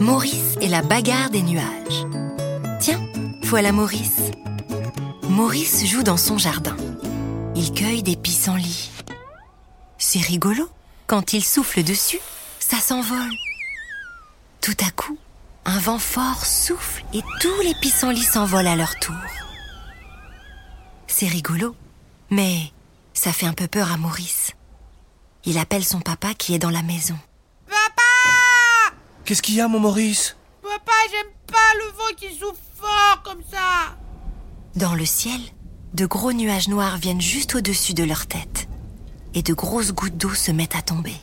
Maurice et la bagarre des nuages. Tiens, voilà Maurice. Maurice joue dans son jardin. Il cueille des pissenlits. C'est rigolo. Quand il souffle dessus, ça s'envole. Tout à coup, un vent fort souffle et tous les pissenlits s'envolent à leur tour. C'est rigolo, mais ça fait un peu peur à Maurice. Il appelle son papa qui est dans la maison. Qu'est-ce qu'il y a, mon Maurice? Papa, j'aime pas le vent qui souffle fort comme ça Dans le ciel, de gros nuages noirs viennent juste au-dessus de leur tête. Et de grosses gouttes d'eau se mettent à tomber.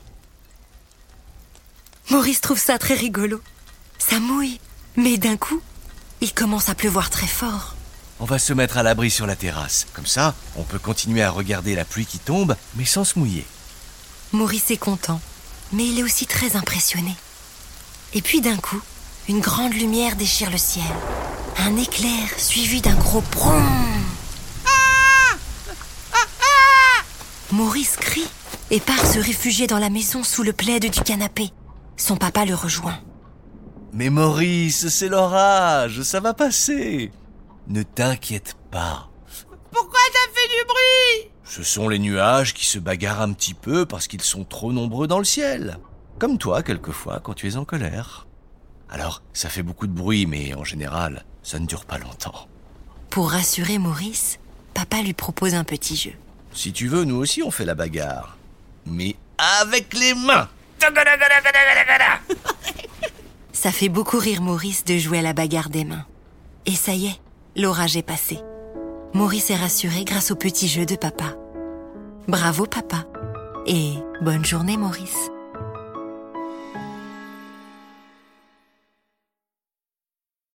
Maurice trouve ça très rigolo. Ça mouille, mais d'un coup, il commence à pleuvoir très fort. On va se mettre à l'abri sur la terrasse. Comme ça, on peut continuer à regarder la pluie qui tombe, mais sans se mouiller. Maurice est content, mais il est aussi très impressionné. Et puis d'un coup, une grande lumière déchire le ciel. Un éclair suivi d'un gros brom. Maurice crie et part se réfugier dans la maison sous le plaid du canapé. Son papa le rejoint. Mais Maurice, c'est l'orage, ça va passer. Ne t'inquiète pas. Pourquoi ça fait du bruit? Ce sont les nuages qui se bagarrent un petit peu parce qu'ils sont trop nombreux dans le ciel. Comme toi, quelquefois, quand tu es en colère. Alors, ça fait beaucoup de bruit, mais en général, ça ne dure pas longtemps. Pour rassurer Maurice, papa lui propose un petit jeu. Si tu veux, nous aussi on fait la bagarre. Mais avec les mains Ça fait beaucoup rire Maurice de jouer à la bagarre des mains. Et ça y est, l'orage est passé. Maurice est rassuré grâce au petit jeu de papa. Bravo papa. Et bonne journée Maurice.